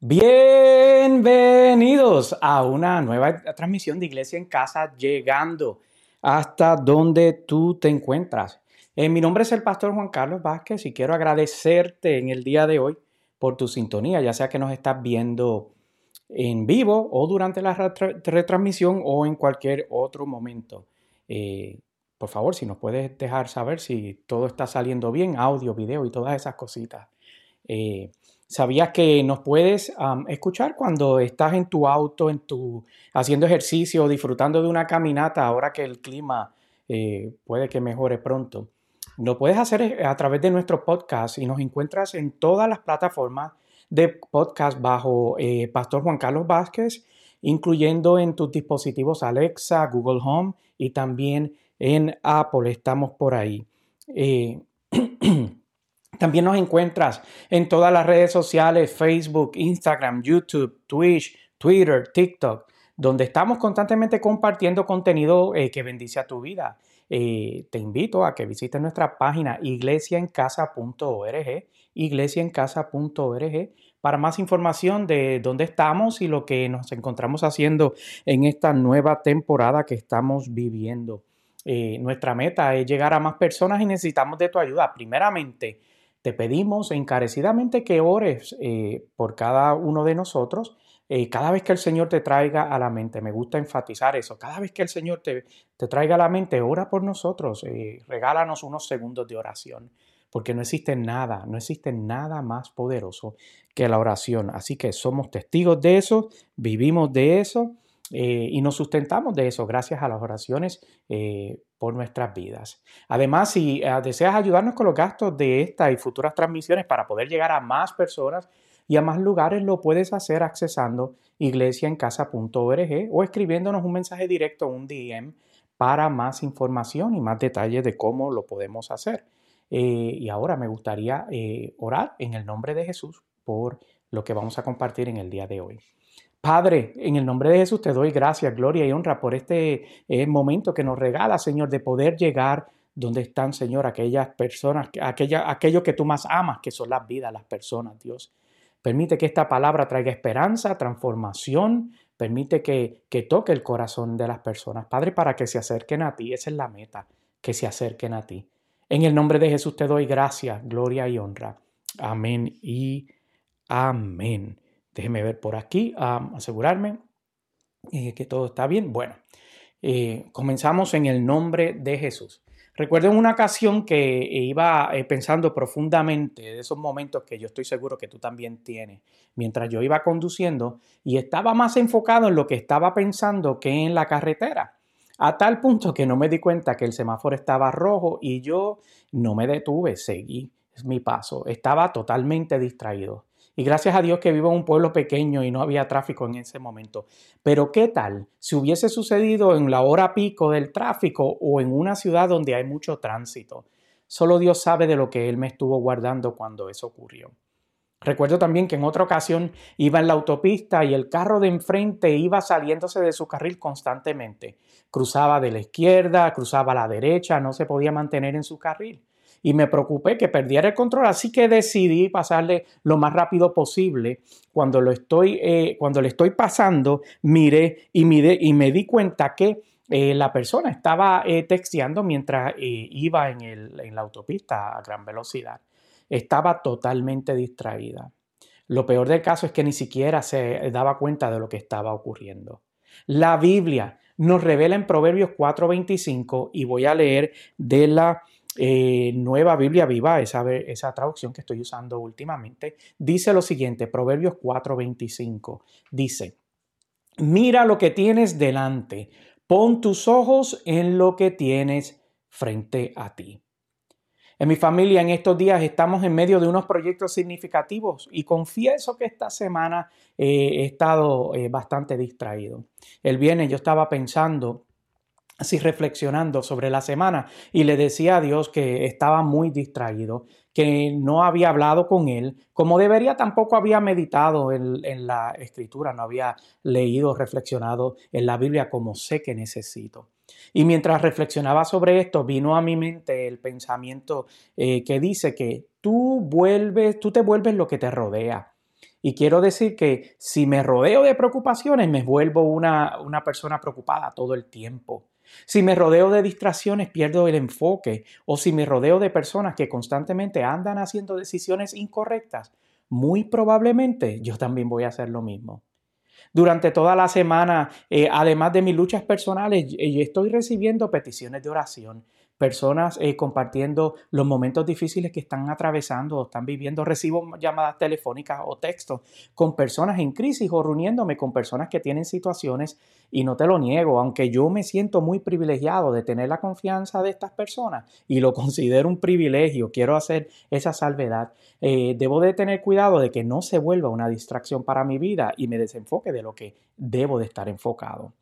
Bienvenidos a una nueva transmisión de Iglesia en Casa, llegando hasta donde tú te encuentras. Eh, mi nombre es el pastor Juan Carlos Vázquez y quiero agradecerte en el día de hoy por tu sintonía, ya sea que nos estás viendo en vivo o durante la retransmisión o en cualquier otro momento. Eh, por favor, si nos puedes dejar saber si todo está saliendo bien, audio, video y todas esas cositas. Eh, ¿Sabías que nos puedes escuchar cuando estás en tu auto, en tu, haciendo ejercicio, disfrutando de una caminata, ahora que el clima eh, puede que mejore pronto? Lo puedes hacer eh, a través de nuestro podcast y nos encuentras en todas las plataformas de podcast bajo eh, Pastor Juan Carlos Vázquez, incluyendo en tus dispositivos Alexa, Google Home y también en Apple. Estamos por ahí. También nos encuentras en todas las redes sociales, Facebook, Instagram, YouTube, Twitch, Twitter, TikTok, donde estamos constantemente compartiendo contenido eh, que bendice a tu vida. Eh, te invito a que visites nuestra página iglesiaencasa.org, iglesiaencasa.org, para más información de dónde estamos y lo que nos encontramos haciendo en esta nueva temporada que estamos viviendo. Eh, nuestra meta es llegar a más personas y necesitamos de tu ayuda. Primeramente, te pedimos encarecidamente que ores eh, por cada uno de nosotros. Eh, cada vez que el Señor te traiga a la mente, me gusta enfatizar eso, cada vez que el Señor te, te traiga a la mente, ora por nosotros, eh, regálanos unos segundos de oración, porque no existe nada, no existe nada más poderoso que la oración. Así que somos testigos de eso, vivimos de eso eh, y nos sustentamos de eso gracias a las oraciones eh, por nuestras vidas. Además, si eh, deseas ayudarnos con los gastos de esta y futuras transmisiones para poder llegar a más personas y a más lugares, lo puedes hacer accesando iglesiaencasa.org o escribiéndonos un mensaje directo, un DM, para más información y más detalles de cómo lo podemos hacer. y ahora me gustaría orar en el nombre de Jesús por lo que vamos a compartir en el día de hoy. Padre, en el nombre de Jesús te doy gracias, gloria y honra por este eh, momento que nos regala, Señor, de poder llegar donde están, Señor, aquellas personas, aquella, aquello que tú más amas, que son las vidas, las personas, Dios. Permite que esta palabra traiga esperanza, transformación, permite que, que toque el corazón de las personas, Padre, para que se acerquen a ti. Esa es la meta, que se acerquen a ti. En el nombre de Jesús te doy gracias, gloria y honra. Amén y amén. Déjeme ver por aquí, asegurarme eh, que todo está bien. Bueno, eh, comenzamos en el nombre de Jesús. Recuerdo una ocasión que iba eh, pensando profundamente de esos momentos que yo estoy seguro que tú también tienes, mientras yo iba conduciendo y estaba más enfocado en lo que estaba pensando que en la carretera, a tal punto que no me di cuenta que el semáforo estaba rojo y yo no me detuve, seguí mi paso, estaba totalmente distraído. Y gracias a Dios que vivo en un pueblo pequeño y no había tráfico en ese momento. Pero ¿qué tal si hubiese sucedido en la hora pico del tráfico o en una ciudad donde hay mucho tránsito? Solo Dios sabe de lo que Él me estuvo guardando cuando eso ocurrió. Recuerdo también que en otra ocasión iba en la autopista y el carro de enfrente iba saliéndose de su carril constantemente. Cruzaba de la izquierda, cruzaba a la derecha, no se podía mantener en su carril y me preocupé que perdiera el control, así que decidí pasarle lo más rápido posible. Cuando, lo estoy, eh, cuando le estoy pasando, miré y, miré y me di cuenta que eh, la persona estaba eh, mientras iba en, el, en la autopista a gran velocidad. Estaba totalmente distraída. Lo peor del caso es que ni siquiera se daba cuenta de lo que estaba ocurriendo. La Biblia nos revela en Proverbios 4:25 y voy a leer de la eh, Nueva Biblia Viva, esa, esa traducción que estoy usando últimamente, dice lo siguiente, Proverbios 4:25, dice, mira lo que tienes delante, pon tus ojos en lo que tienes frente a ti. En mi familia en estos días estamos en medio de unos proyectos significativos y confieso que esta semana eh, he estado eh, bastante distraído. El viernes yo estaba pensando así reflexionando sobre la semana y le decía a Dios que estaba muy distraído, que no había hablado con él, como debería tampoco había meditado en, la escritura, no había leído, reflexionado en la Biblia como sé que necesito. Y mientras reflexionaba sobre esto, vino a mi mente el pensamiento eh, que dice que tú vuelves, tú te vuelves lo que te rodea. Y quiero decir que si me rodeo de preocupaciones, me vuelvo una, una persona preocupada todo el tiempo. Si me rodeo de distracciones, pierdo el enfoque. O si me rodeo de personas que constantemente andan haciendo decisiones incorrectas, muy probablemente yo también voy a hacer lo mismo. Durante toda la semana, eh, además de mis luchas personales, estoy recibiendo peticiones de oración personas eh, compartiendo los momentos difíciles que están atravesando o están viviendo. Recibo llamadas telefónicas o textos con personas en crisis o reuniéndome con personas que tienen situaciones y no te lo niego, aunque yo me siento muy privilegiado de tener la confianza de estas personas y lo considero un privilegio, quiero hacer esa salvedad, eh, debo de tener cuidado de que no se vuelva una distracción para mi vida y me desenfoque de lo que debo de estar enfocado.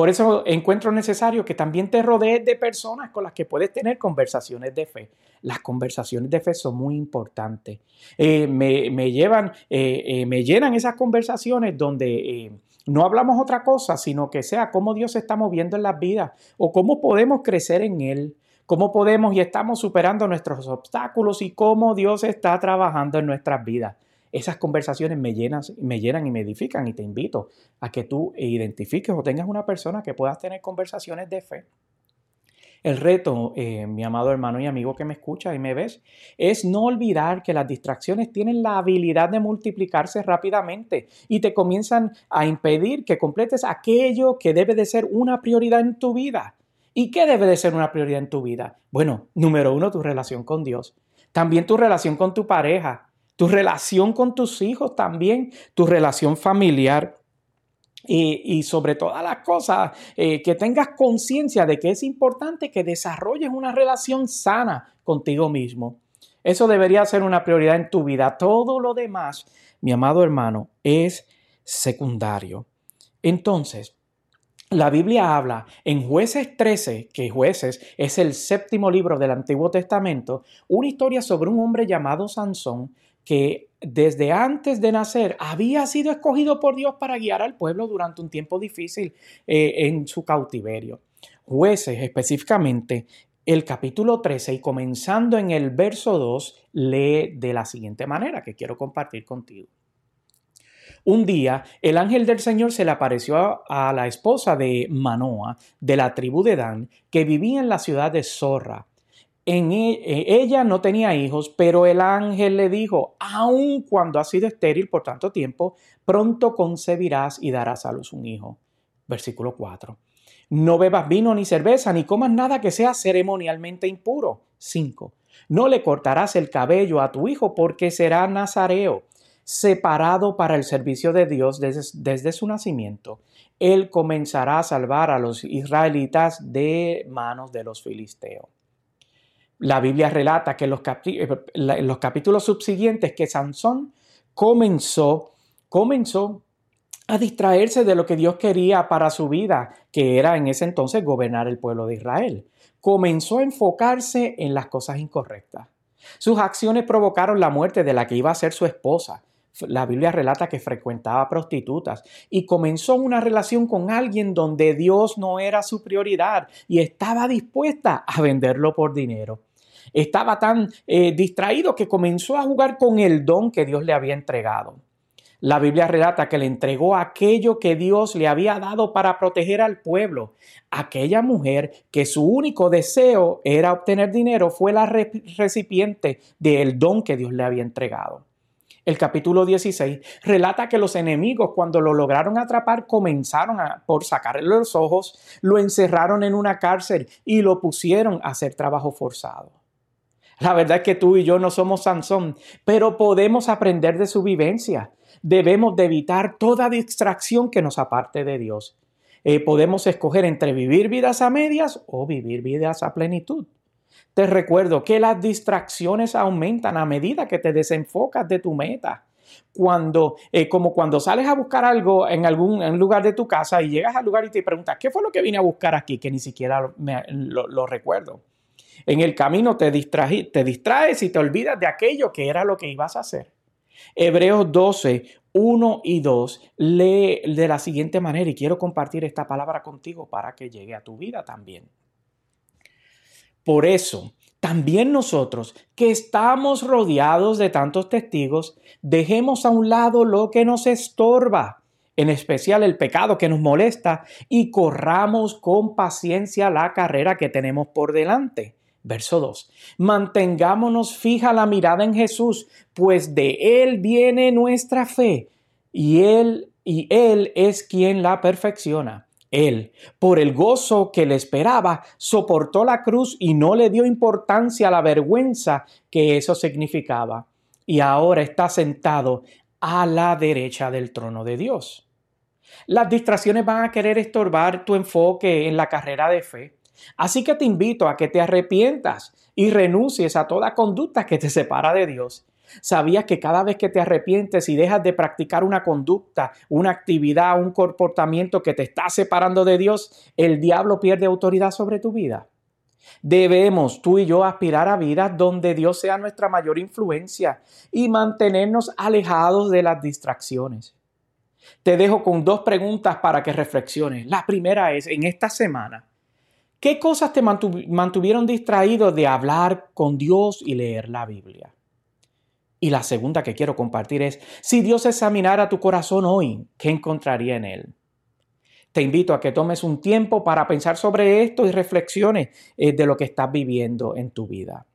Por eso encuentro necesario que también te rodees de personas con las que puedes tener conversaciones de fe. Las conversaciones de fe son muy importantes. Eh, me, llevan, eh, eh, me llenan esas conversaciones donde no hablamos otra cosa, sino que sea cómo Dios se está moviendo en las vidas o cómo podemos crecer en Él cómo podemos y estamos superando nuestros obstáculos y cómo Dios está trabajando en nuestras vidas. Esas conversaciones me llenan, me llenan y me edifican y te invito a que tú identifiques o tengas una persona que puedas tener conversaciones de fe. El reto, eh, mi amado hermano y amigo que me escucha y me ves, es no olvidar que las distracciones tienen la habilidad de multiplicarse rápidamente y te comienzan a impedir que completes aquello que debe de ser una prioridad en tu vida. ¿Y qué debe de ser una prioridad en tu vida? Bueno, número uno, tu relación con Dios. También tu relación con tu pareja, tu relación con tus hijos también, tu relación familiar. Y, sobre todas las cosas, eh, que tengas conciencia de que es importante que desarrolles una relación sana contigo mismo. Eso debería ser una prioridad en tu vida. Todo lo demás, mi amado hermano, es secundario. Entonces, la Biblia habla en jueces 13, que jueces es el séptimo libro del Antiguo Testamento, una historia sobre un hombre llamado Sansón que desde antes de nacer había sido escogido por Dios para guiar al pueblo durante un tiempo difícil eh, en su cautiverio. Jueces específicamente el capítulo 13 y comenzando en el verso 2 lee de la siguiente manera que quiero compartir contigo. Un día el ángel del Señor se le apareció a la esposa de Manoa de la tribu de Dan que vivía en la ciudad de Zorra en e, e, ella no tenía hijos, pero el ángel le dijo, aun cuando has sido estéril por tanto tiempo, pronto concebirás y darás a luz un hijo. Versículo 4. No bebas vino ni cerveza, ni comas nada que sea ceremonialmente impuro. 5. No le cortarás el cabello a tu hijo porque será nazareo, separado para el servicio de Dios desde, desde su nacimiento. Él comenzará a salvar a los israelitas de manos de los filisteos. La Biblia relata que en los, los capítulos subsiguientes que Sansón comenzó, comenzó a distraerse de lo que Dios quería para su vida, que era en ese entonces gobernar el pueblo de Israel. Comenzó a enfocarse en las cosas incorrectas. Sus acciones provocaron la muerte de la que iba a ser su esposa. La Biblia relata que frecuentaba prostitutas y comenzó una relación con alguien donde Dios no era su prioridad y estaba dispuesta a venderlo por dinero estaba tan eh, distraído que comenzó a jugar con el don que Dios le había entregado. La Biblia relata que le entregó aquello que Dios le había dado para proteger al pueblo. Aquella mujer que su único deseo era obtener dinero fue la recipiente del don que Dios le había entregado. El capítulo 16 relata que los enemigos cuando lo lograron atrapar comenzaron a, por sacarle los ojos, lo encerraron en una cárcel y lo pusieron a hacer trabajo forzado. La verdad es que tú y yo no somos Sansón, pero podemos aprender de su vivencia. Debemos de evitar toda distracción que nos aparte de Dios. Eh, podemos escoger entre vivir vidas a medias o vivir vidas a plenitud. Te recuerdo que las distracciones aumentan a medida que te desenfocas de tu meta. Cuando, eh, como cuando sales a buscar algo en algún lugar de tu casa y llegas al lugar y te preguntas, ¿qué fue lo que vine a buscar aquí? Que ni siquiera lo recuerdo. En el camino te, te distraes y te olvidas de aquello que era lo que ibas a hacer. Hebreos 12, 1 y 2 lee de la siguiente manera y quiero compartir esta palabra contigo para que llegue a tu vida también. Por eso, también nosotros, que estamos rodeados de tantos testigos, dejemos a un lado lo que nos estorba, en especial el pecado que nos molesta, y corramos con paciencia la carrera que tenemos por delante. Verso 2. Mantengámonos fija la mirada en Jesús, pues de Él viene nuestra fe, y Él, y Él es quien la perfecciona. Él, por el gozo que le esperaba, soportó la cruz y no le dio importancia a la vergüenza que eso significaba. Y ahora está sentado a la derecha del trono de Dios. Las distracciones van a querer estorbar tu enfoque en la carrera de fe. Así que te invito a que te arrepientas y renuncies a toda conducta que te separa de Dios ¿Sabías que cada vez que te arrepientes y dejas de practicar una conducta, una actividad, un comportamiento que te está separando de Dios, el diablo pierde autoridad sobre tu vida? Debemos tú y yo aspirar a vidas donde Dios sea nuestra mayor influencia y mantenernos alejados de las distracciones. Te dejo con dos preguntas para que reflexiones. La primera es, en esta semana, ¿qué cosas te mantuvieron distraído de hablar con Dios y leer la Biblia? Y la segunda que quiero compartir es, si Dios examinara tu corazón hoy, ¿qué encontraría en él? Te invito a que tomes un tiempo para pensar sobre esto y reflexiones eh, de lo que estás viviendo en tu vida.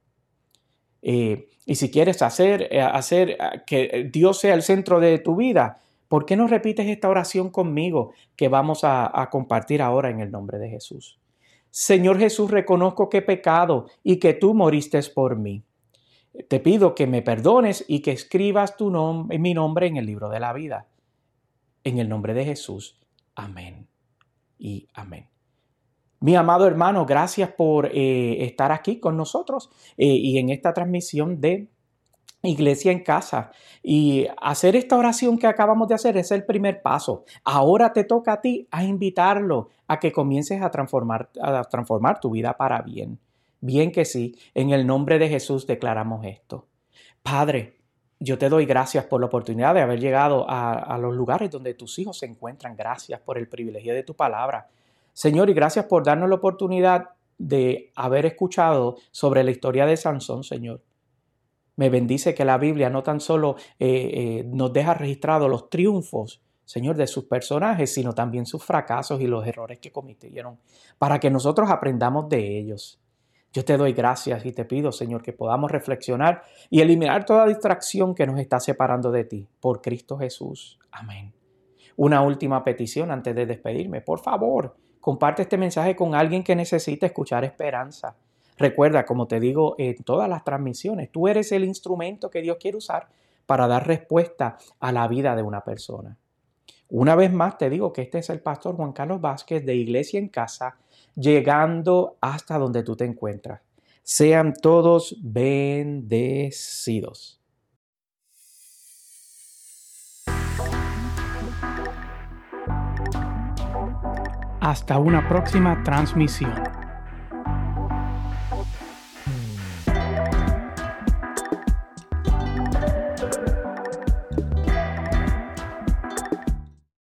Eh, y si quieres hacer, eh, hacer que Dios sea el centro de tu vida, ¿por qué no repites esta oración conmigo que vamos a compartir ahora en el nombre de Jesús? Señor Jesús, reconozco que he pecado y que tú moriste por mí. Te pido que me perdones y que escribas tu nombre, mi nombre en el libro de la vida. En el nombre de Jesús. Amén. Y amén. Mi amado hermano, gracias por eh, estar aquí con nosotros eh, y en esta transmisión de Iglesia en casa. Y hacer esta oración que acabamos de hacer es el primer paso. Ahora te toca a ti a invitarlo a que comiences a transformar, a transformar tu vida para bien. Bien que sí, en el nombre de Jesús declaramos esto. Padre, yo te doy gracias por la oportunidad de haber llegado a, los lugares donde tus hijos se encuentran. Gracias por el privilegio de tu palabra. Señor, y gracias por darnos la oportunidad de haber escuchado sobre la historia de Sansón, Señor. Me bendice que la Biblia no tan solo eh, eh, nos deja registrados los triunfos, Señor, de sus personajes, sino también sus fracasos y los errores que cometieron, para que nosotros aprendamos de ellos. Yo te doy gracias y te pido, Señor, que podamos reflexionar y eliminar toda distracción que nos está separando de ti. Por Cristo Jesús. Amén. Una última petición antes de despedirme. Por favor, comparte este mensaje con alguien que necesite escuchar esperanza. Recuerda, como te digo en todas las transmisiones, tú eres el instrumento que Dios quiere usar para dar respuesta a la vida de una persona. Una vez más te digo que este es el pastor Juan Carlos Vázquez de Iglesia en Casa llegando hasta donde tú te encuentras. Sean todos bendecidos. Hasta una próxima transmisión.